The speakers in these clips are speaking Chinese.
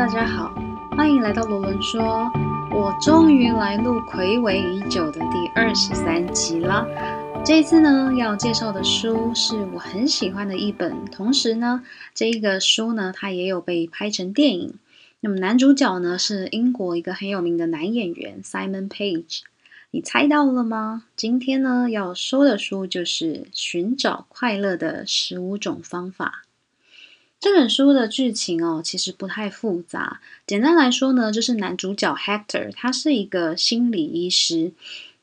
大家好，欢迎来到罗伦说。我终于来录暌违已久的第二十三集了。这次呢，要介绍的书是我很喜欢的一本，同时呢，这一个书呢，它也有被拍成电影。那么男主角呢，是英国一个很有名的男演员 Simon Page。你猜到了吗？今天呢，要说的书就是《寻找快乐的十五种方法》。这本书的剧情哦，其实不太复杂。简单来说呢，就是男主角 Hector，他是一个心理医师，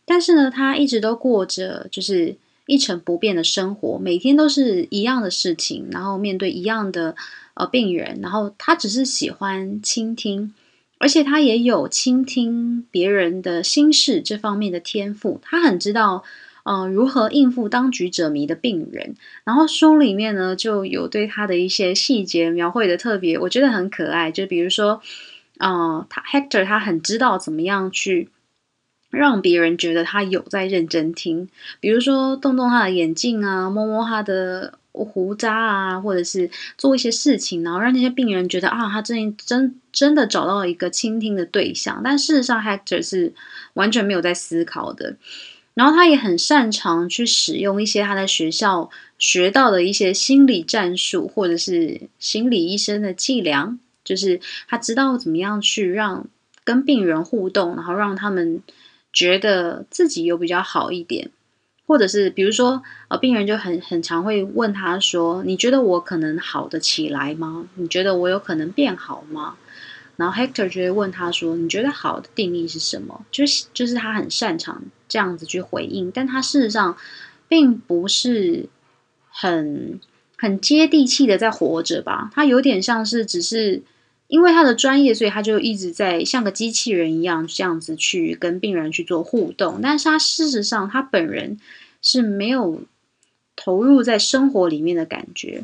但是呢，他一直都过着就是一成不变的生活，每天都是一样的事情，然后面对一样的呃病人，然后他只是喜欢倾听，而且他也有倾听别人的心事这方面的天赋，他很知道。嗯，如何应付当局者迷的病人？然后书里面呢，就有对他的一些细节描绘的特别，我觉得很可爱。就比如说，嗯，他 Hector 他很知道怎么样去让别人觉得他有在认真听，比如说动动他的眼镜啊，摸摸他的胡渣啊，或者是做一些事情，然后让那些病人觉得啊，他真真真的找到了一个倾听的对象。但事实上，Hector 是完全没有在思考的。然后他也很擅长去使用一些他在学校学到的一些心理战术，或者是心理医生的伎俩，就是他知道怎么样去让跟病人互动，然后让他们觉得自己有比较好一点，或者是比如说呃，病人就很很常会问他说：“你觉得我可能好得起来吗？你觉得我有可能变好吗？”然后 Hector 就会问他说：“你觉得好的定义是什么？”就是就是他很擅长这样子去回应，但他事实上并不是很很接地气的在活着吧？他有点像是只是因为他的专业，所以他就一直在像个机器人一样这样子去跟病人去做互动，但是他事实上他本人是没有投入在生活里面的感觉。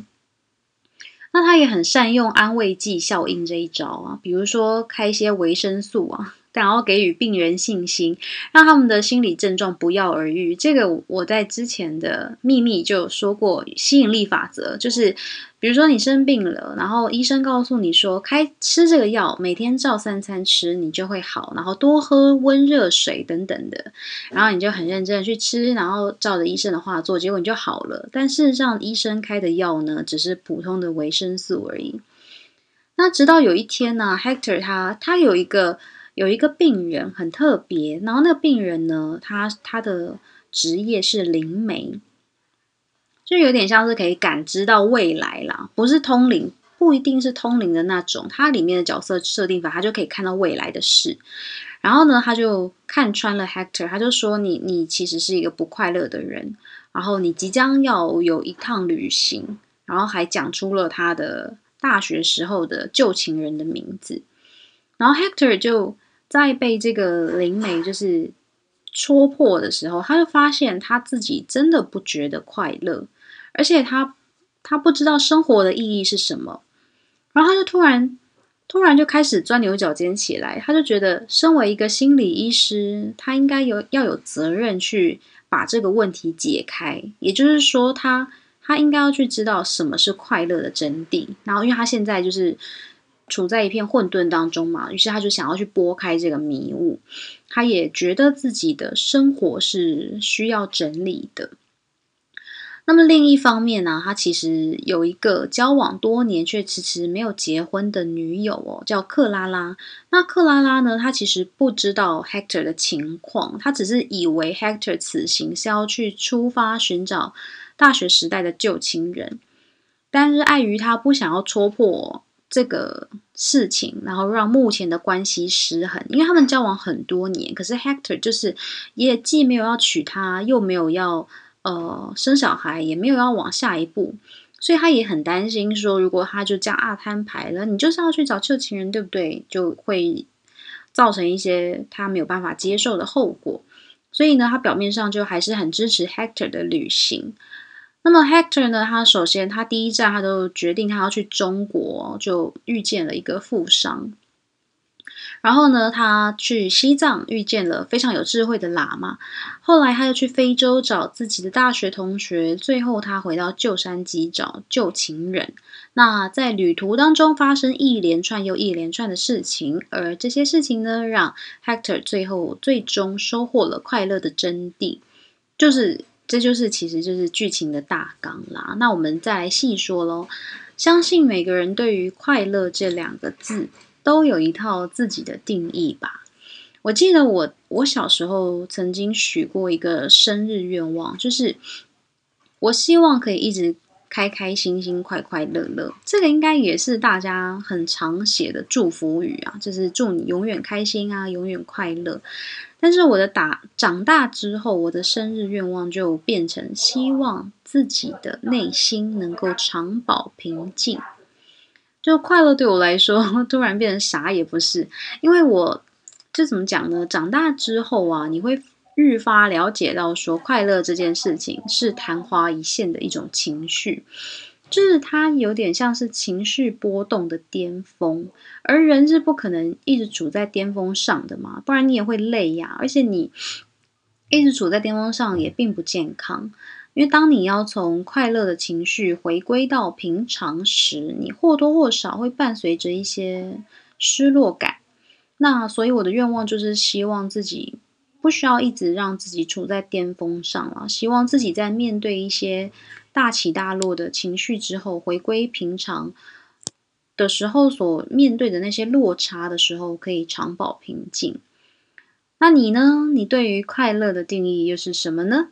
那他也很善用安慰剂效应这一招啊，比如说开一些维生素啊。然后给予病人信心，让他们的心理症状不药而愈。这个我在之前的秘密就说过，吸引力法则就是，比如说你生病了，然后医生告诉你说，开吃这个药，每天照三餐吃，你就会好，然后多喝温热水等等的，然后你就很认真的去吃，然后照着医生的话做，结果你就好了。但事实上，医生开的药呢，只是普通的维生素而已。那直到有一天呢，Hector 他他有一个。有一个病人很特别，然后那个病人呢，他他的职业是灵媒，就有点像是可以感知到未来啦，不是通灵，不一定是通灵的那种。它里面的角色设定法，他就可以看到未来的事。然后呢，他就看穿了 Hector，他就说：“你你其实是一个不快乐的人，然后你即将要有一趟旅行。”然后还讲出了他的大学时候的旧情人的名字。然后 Hector 就。在被这个灵媒就是戳破的时候，他就发现他自己真的不觉得快乐，而且他他不知道生活的意义是什么。然后他就突然突然就开始钻牛角尖起来，他就觉得身为一个心理医师，他应该有要有责任去把这个问题解开。也就是说，他他应该要去知道什么是快乐的真谛。然后，因为他现在就是。处在一片混沌当中嘛，于是他就想要去拨开这个迷雾。他也觉得自己的生活是需要整理的。那么另一方面呢，他其实有一个交往多年却迟迟没有结婚的女友哦，叫克拉拉。那克拉拉呢，她其实不知道 Hector 的情况，她只是以为 Hector 此行是要去出发寻找大学时代的旧情人，但是碍于他不想要戳破。这个事情，然后让目前的关系失衡，因为他们交往很多年，可是 Hector 就是也既没有要娶她，又没有要呃生小孩，也没有要往下一步，所以他也很担心说，如果他就这样啊摊牌了，你就是要去找旧情人，对不对？就会造成一些他没有办法接受的后果。所以呢，他表面上就还是很支持 Hector 的旅行。那么 Hector 呢？他首先，他第一站，他都决定他要去中国，就遇见了一个富商。然后呢，他去西藏遇见了非常有智慧的喇嘛，后来他又去非洲找自己的大学同学，最后他回到旧山基找旧情人。那在旅途当中发生一连串又一连串的事情，而这些事情呢，让 Hector 最后最终收获了快乐的真谛，就是这就是其实就是剧情的大纲啦。那我们再来细说喽。相信每个人对于快乐这两个字都有一套自己的定义吧。我记得我我小时候曾经许过一个生日愿望，就是我希望可以一直开开心心、快快乐乐。这个应该也是大家很常写的祝福语啊，就是祝你永远开心啊，永远快乐。但是我的打长大之后，我的生日愿望就变成希望自己的内心能够长保平静。就快乐对我来说，突然变成啥也不是，因为我这怎么讲呢？长大之后啊，你会愈发了解到，说快乐这件事情是昙花一现的一种情绪。就是它有点像是情绪波动的巅峰，而人是不可能一直处在巅峰上的嘛，不然你也会累呀。而且你一直处在巅峰上也并不健康，因为当你要从快乐的情绪回归到平常时，你或多或少会伴随着一些失落感。那所以我的愿望就是希望自己不需要一直让自己处在巅峰上了，希望自己在面对一些。大起大落的情绪之后，回归平常的时候，所面对的那些落差的时候，可以长保平静。那你呢？你对于快乐的定义又是什么呢？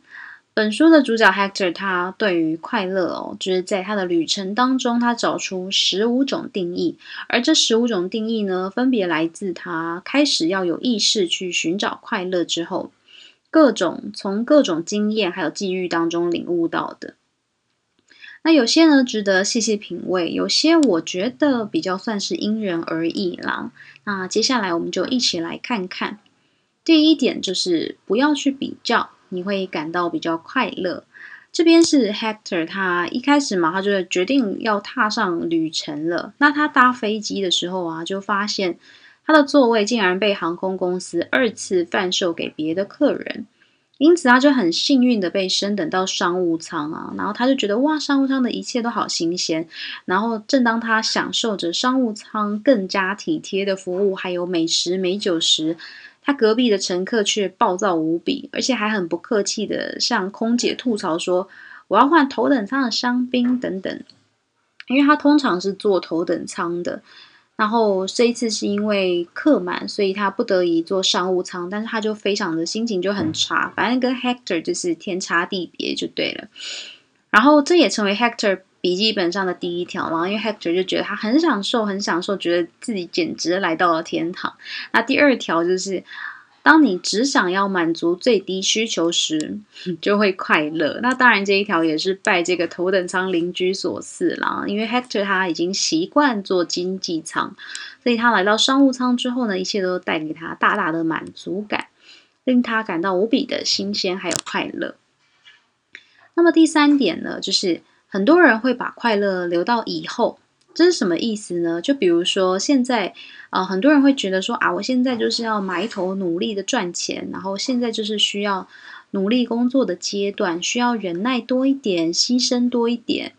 本书的主角 Hector，他对于快乐哦，就是在他的旅程当中，他找出十五种定义，而这十五种定义呢，分别来自他开始要有意识去寻找快乐之后，各种从各种经验还有际遇当中领悟到的。那有些呢值得细细品味，有些我觉得比较算是因人而异啦。那接下来我们就一起来看看。第一点就是不要去比较，你会感到比较快乐。这边是 Hector，他一开始嘛，他就决定要踏上旅程了。那他搭飞机的时候啊，就发现他的座位竟然被航空公司二次贩售给别的客人。因此，他就很幸运的被升等到商务舱啊，然后他就觉得哇，商务舱的一切都好新鲜。然后，正当他享受着商务舱更加体贴的服务，还有美食美酒时，他隔壁的乘客却暴躁无比，而且还很不客气的向空姐吐槽说：“我要换头等舱的香槟等等。”因为他通常是坐头等舱的。然后这一次是因为客满，所以他不得已坐商务舱，但是他就非常的心情就很差，反正跟 Hector 就是天差地别就对了。然后这也成为 Hector 笔记本上的第一条嘛，因为 Hector 就觉得他很享受，很享受，觉得自己简直来到了天堂。那第二条就是。当你只想要满足最低需求时，就会快乐。那当然，这一条也是拜这个头等舱邻居所赐啦。因为 Hector 他已经习惯坐经济舱，所以他来到商务舱之后呢，一切都带给他大大的满足感，令他感到无比的新鲜还有快乐。那么第三点呢，就是很多人会把快乐留到以后。这是什么意思呢？就比如说现在，呃，很多人会觉得说啊，我现在就是要埋头努力的赚钱，然后现在就是需要努力工作的阶段，需要忍耐多一点，牺牲多一点，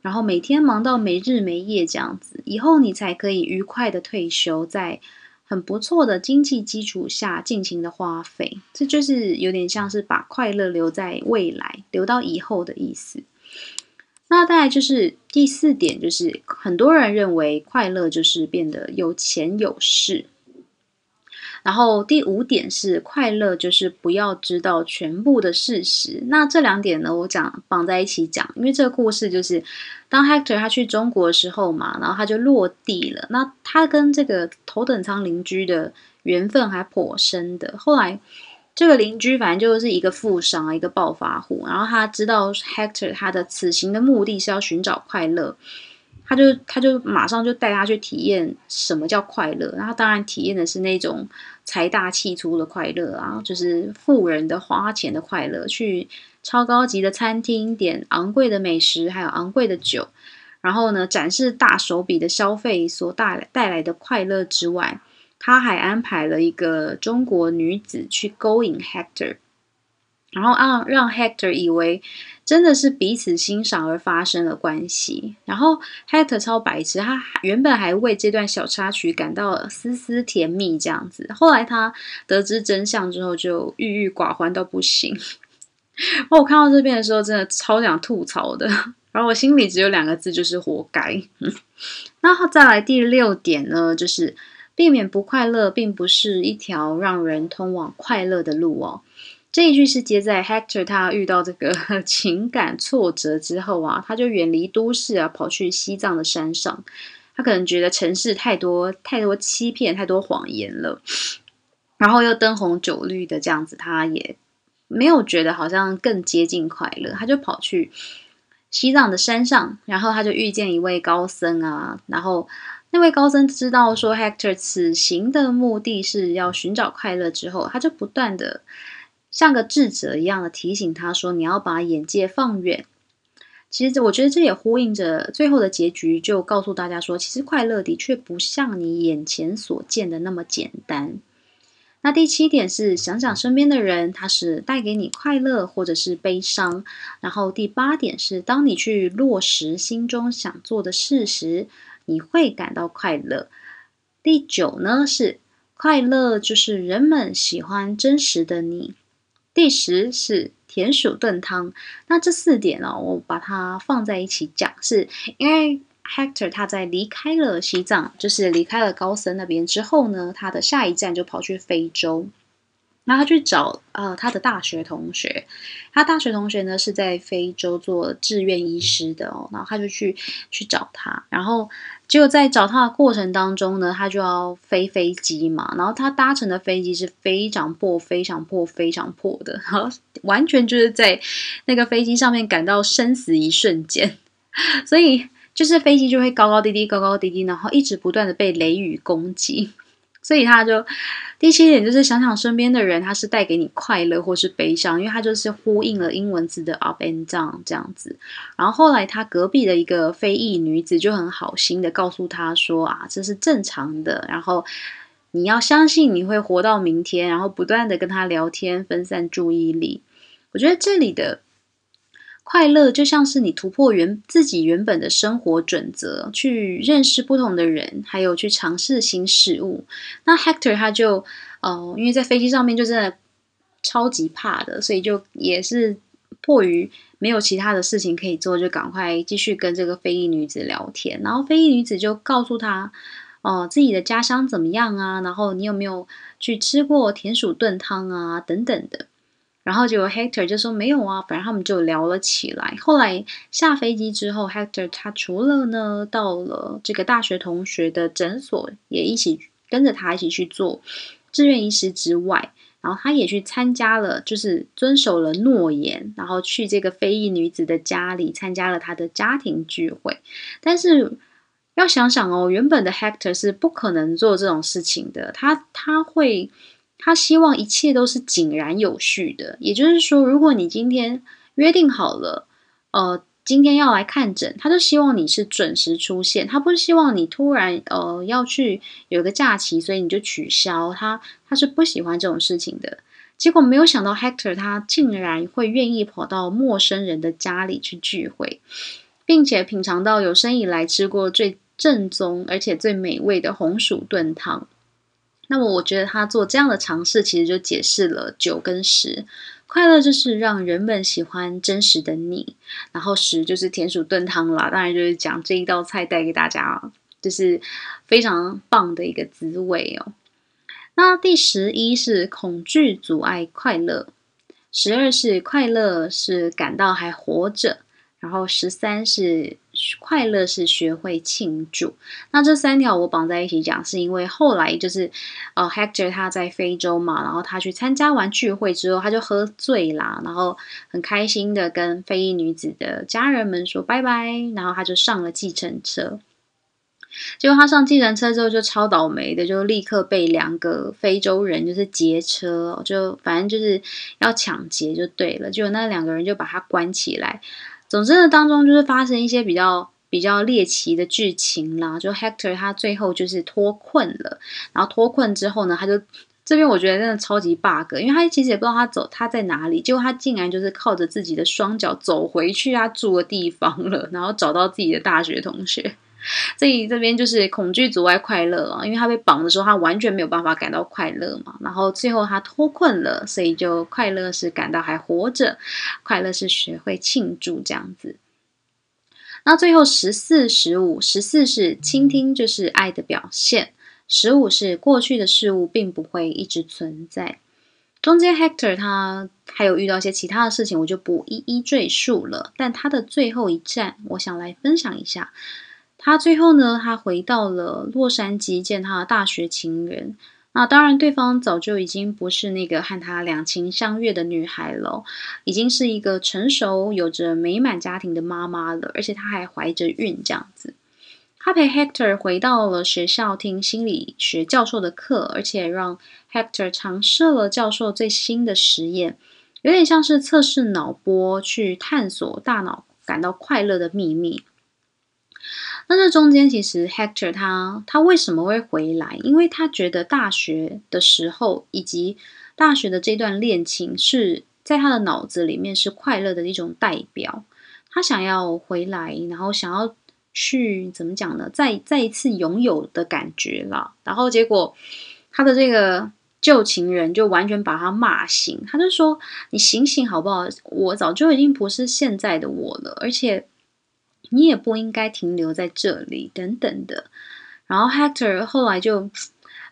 然后每天忙到没日没夜这样子，以后你才可以愉快的退休，在很不错的经济基础下尽情的花费。这就是有点像是把快乐留在未来，留到以后的意思。那再来就是第四点，就是很多人认为快乐就是变得有钱有势。然后第五点是快乐就是不要知道全部的事实。那这两点呢，我讲绑在一起讲，因为这个故事就是当 Hector 他去中国的时候嘛，然后他就落地了。那他跟这个头等舱邻居的缘分还颇深的。后来。这个邻居反正就是一个富商啊，一个暴发户。然后他知道 Hector 他的此行的目的是要寻找快乐，他就他就马上就带他去体验什么叫快乐。然后当然体验的是那种财大气粗的快乐啊，就是富人的花钱的快乐，去超高级的餐厅点昂贵的美食，还有昂贵的酒，然后呢展示大手笔的消费所带带来的快乐之外。他还安排了一个中国女子去勾引 Hector，然后让让 Hector 以为真的是彼此欣赏而发生了关系。然后 Hector 超白痴，他原本还为这段小插曲感到丝丝甜蜜这样子，后来他得知真相之后就郁郁寡欢到不行。哦，我看到这边的时候，真的超想吐槽的。然后我心里只有两个字，就是活该。那再来第六点呢，就是避免不快乐，并不是一条让人通往快乐的路哦。这一句是接在 Hector 他遇到这个 情感挫折之后啊，他就远离都市啊，跑去西藏的山上。他可能觉得城市太多太多欺骗，太多谎言了，然后又灯红酒绿的这样子，他也。没有觉得好像更接近快乐，他就跑去西藏的山上，然后他就遇见一位高僧啊，然后那位高僧知道说 Hector 此行的目的是要寻找快乐之后，他就不断的像个智者一样的提醒他说：“你要把眼界放远。”其实我觉得这也呼应着最后的结局，就告诉大家说，其实快乐的确不像你眼前所见的那么简单。那第七点是想想身边的人，他是带给你快乐或者是悲伤。然后第八点是，当你去落实心中想做的事时，你会感到快乐。第九呢是快乐就是人们喜欢真实的你。第十是田鼠炖汤。那这四点呢，我把它放在一起讲，是因为。Hector 他在离开了西藏，就是离开了高僧那边之后呢，他的下一站就跑去非洲，那他去找呃他的大学同学，他大学同学呢是在非洲做志愿医师的哦，然后他就去去找他，然后结果在找他的过程当中呢，他就要飞飞机嘛，然后他搭乘的飞机是非常破、非常破、非常破的，然后完全就是在那个飞机上面感到生死一瞬间，所以。就是飞机就会高高低低，高高低低，然后一直不断的被雷雨攻击，所以他就第七点就是想想身边的人，他是带给你快乐或是悲伤，因为他就是呼应了英文字的 up and down 这样子。然后后来他隔壁的一个非裔女子就很好心的告诉他说啊，这是正常的，然后你要相信你会活到明天，然后不断的跟他聊天，分散注意力。我觉得这里的。快乐就像是你突破原自己原本的生活准则，去认识不同的人，还有去尝试新事物。那 Hector 他就哦，因为在飞机上面就真的超级怕的，所以就也是迫于没有其他的事情可以做，就赶快继续跟这个非裔女子聊天。然后非裔女子就告诉他哦，自己的家乡怎么样啊？然后你有没有去吃过田鼠炖汤啊？等等的。然后就 Hector 就说没有啊，反正他们就聊了起来。后来下飞机之后，Hector 他除了呢到了这个大学同学的诊所，也一起跟着他一起去做志愿医师之外，然后他也去参加了，就是遵守了诺言，然后去这个非裔女子的家里参加了他的家庭聚会。但是要想想哦，原本的 Hector 是不可能做这种事情的，他他会。他希望一切都是井然有序的，也就是说，如果你今天约定好了，呃，今天要来看诊，他就希望你是准时出现，他不希望你突然呃要去有个假期，所以你就取消，他他是不喜欢这种事情的。结果没有想到，Hector 他竟然会愿意跑到陌生人的家里去聚会，并且品尝到有生以来吃过最正宗而且最美味的红薯炖汤。那么我觉得他做这样的尝试，其实就解释了九跟十。快乐就是让人们喜欢真实的你，然后十就是田鼠炖汤啦。当然就是讲这一道菜带给大家，就是非常棒的一个滋味哦。那第十一是恐惧阻碍快乐，十二是快乐是感到还活着。然后十三是快乐，是学会庆祝。那这三条我绑在一起讲，是因为后来就是呃，Hector 他在非洲嘛，然后他去参加完聚会之后，他就喝醉啦，然后很开心的跟非裔女子的家人们说拜拜，然后他就上了计程车。结果他上计程车之后就超倒霉的，就立刻被两个非洲人就是劫车，就反正就是要抢劫就对了。结果那两个人就把他关起来。总之呢，当中就是发生一些比较比较猎奇的剧情啦。就 Hector 他最后就是脱困了，然后脱困之后呢，他就这边我觉得真的超级 bug，因为他其实也不知道他走他在哪里，结果他竟然就是靠着自己的双脚走回去他住的地方了，然后找到自己的大学同学。所以这边就是恐惧阻碍快乐啊，因为他被绑的时候，他完全没有办法感到快乐嘛。然后最后他脱困了，所以就快乐是感到还活着，快乐是学会庆祝这样子。那最后十四、十五，十四是倾听，就是爱的表现；十五是过去的事物并不会一直存在。中间 Hector 他还有遇到一些其他的事情，我就不一一赘述了。但他的最后一站，我想来分享一下。他最后呢，他回到了洛杉矶见他的大学情人。那当然，对方早就已经不是那个和他两情相悦的女孩了，已经是一个成熟、有着美满家庭的妈妈了，而且她还怀着孕这样子。他陪 Hector 回到了学校听心理学教授的课，而且让 Hector 尝试了教授最新的实验，有点像是测试脑波，去探索大脑感到快乐的秘密。那这中间其实 Hector 他他为什么会回来？因为他觉得大学的时候以及大学的这段恋情是在他的脑子里面是快乐的一种代表。他想要回来，然后想要去怎么讲呢？再再一次拥有的感觉了。然后结果他的这个旧情人就完全把他骂醒，他就说：“你醒醒好不好？我早就已经不是现在的我了，而且。”你也不应该停留在这里，等等的。然后 Hector 后来就，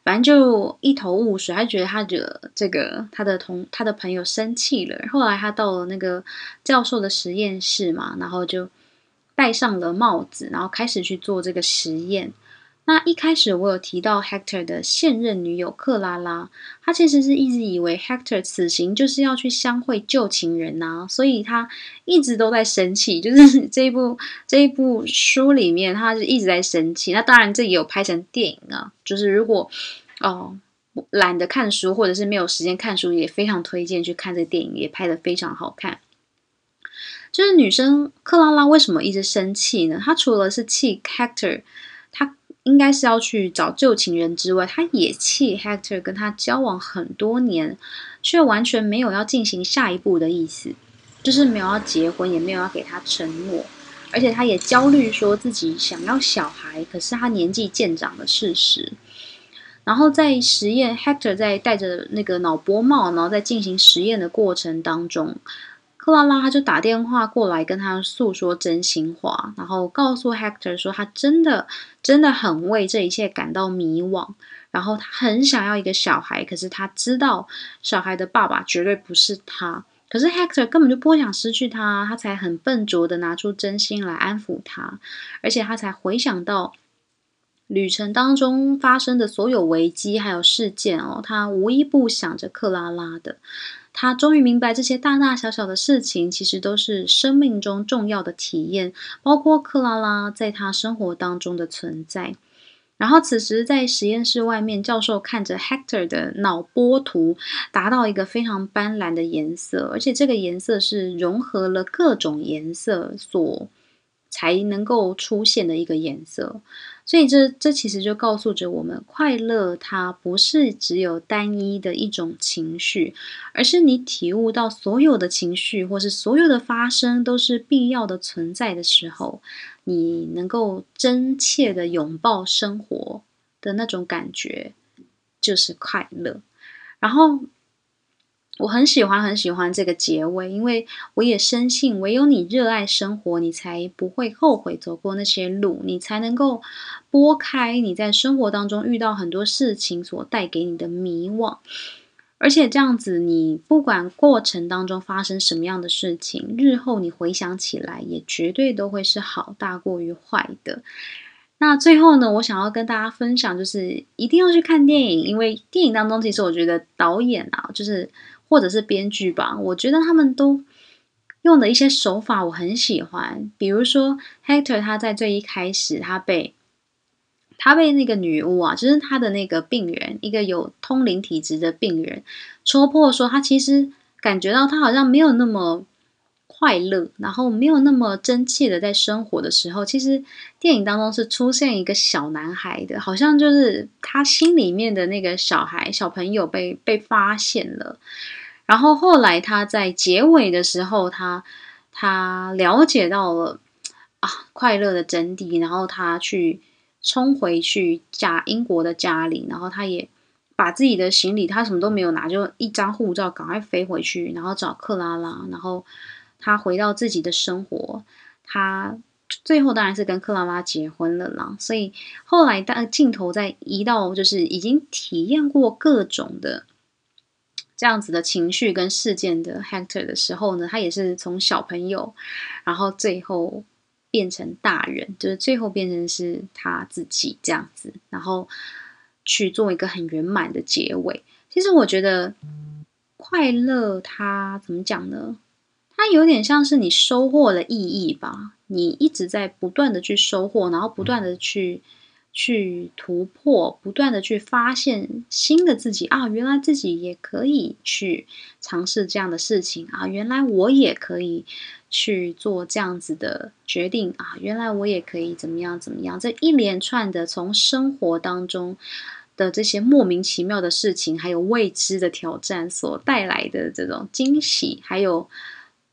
反正就一头雾水，他觉得他惹这个他的同他的朋友生气了。后来他到了那个教授的实验室嘛，然后就戴上了帽子，然后开始去做这个实验。那一开始我有提到 Hector 的现任女友克拉拉，她其实是一直以为 Hector 此行就是要去相会旧情人呐，所以她一直都在生气。就是这一部这一部书里面，她是一直在生气。那当然这也有拍成电影啊，就是如果哦懒得看书或者是没有时间看书，也非常推荐去看这个电影，也拍的非常好看。就是女生克拉拉为什么一直生气呢？她除了是气 Hector。应该是要去找旧情人之外，他也气 Hector 跟他交往很多年，却完全没有要进行下一步的意思，就是没有要结婚，也没有要给他承诺，而且他也焦虑说自己想要小孩，可是他年纪渐长的事实。然后在实验，Hector 在戴着那个脑波帽，然后在进行实验的过程当中。克拉拉他就打电话过来跟他诉说真心话，然后告诉 Hector 说他真的真的很为这一切感到迷惘，然后他很想要一个小孩，可是他知道小孩的爸爸绝对不是他，可是 Hector 根本就不想失去他，他才很笨拙的拿出真心来安抚他，而且他才回想到旅程当中发生的所有危机还有事件哦，他无一不想着克拉拉的。他终于明白，这些大大小小的事情其实都是生命中重要的体验，包括克拉拉在他生活当中的存在。然后，此时在实验室外面，教授看着 Hector 的脑波图，达到一个非常斑斓的颜色，而且这个颜色是融合了各种颜色所才能够出现的一个颜色。所以这这其实就告诉着我们，快乐它不是只有单一的一种情绪，而是你体悟到所有的情绪或是所有的发生都是必要的存在的时候，你能够真切的拥抱生活的那种感觉，就是快乐。然后。我很喜欢很喜欢这个结尾，因为我也深信，唯有你热爱生活，你才不会后悔走过那些路，你才能够拨开你在生活当中遇到很多事情所带给你的迷惘。而且这样子，你不管过程当中发生什么样的事情，日后你回想起来，也绝对都会是好大过于坏的。那最后呢，我想要跟大家分享，就是一定要去看电影，因为电影当中，其实我觉得导演啊，就是。或者是编剧吧，我觉得他们都用的一些手法我很喜欢。比如说，Hector 他在最一开始，他被他被那个女巫啊，就是他的那个病人，一个有通灵体质的病人，戳破说他其实感觉到他好像没有那么快乐，然后没有那么真切的在生活的时候，其实电影当中是出现一个小男孩的，好像就是他心里面的那个小孩小朋友被被发现了。然后后来他在结尾的时候，他他了解到了啊快乐的真谛，然后他去冲回去家英国的家里，然后他也把自己的行李，他什么都没有拿，就一张护照，赶快飞回去，然后找克拉拉，然后他回到自己的生活，他最后当然是跟克拉拉结婚了啦。所以后来当镜头在移到就是已经体验过各种的。这样子的情绪跟事件的 Hector 的时候呢，他也是从小朋友，然后最后变成大人，就是最后变成是他自己这样子，然后去做一个很圆满的结尾。其实我觉得快乐，它怎么讲呢？它有点像是你收获了意义吧，你一直在不断的去收获，然后不断的去。去突破，不断的去发现新的自己啊！原来自己也可以去尝试这样的事情啊！原来我也可以去做这样子的决定啊！原来我也可以怎么样怎么样？这一连串的从生活当中的这些莫名其妙的事情，还有未知的挑战所带来的这种惊喜，还有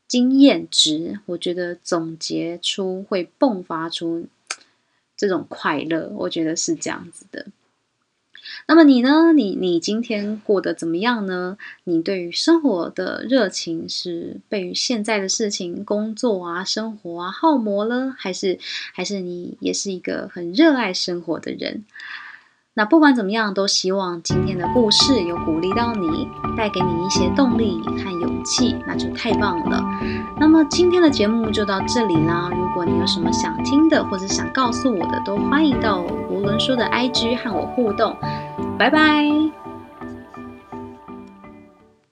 经验值，我觉得总结出会迸发出。这种快乐，我觉得是这样子的。那么你呢？你你今天过得怎么样呢？你对于生活的热情是被现在的事情、工作啊、生活啊耗磨了，还是还是你也是一个很热爱生活的人？那不管怎么样，都希望今天的故事有鼓励到你，带给你一些动力和勇气，那就太棒了。那么今天的节目就到这里啦。如果你有什么想听的，或者想告诉我的，都欢迎到罗伦说的 IG 和我互动。拜拜。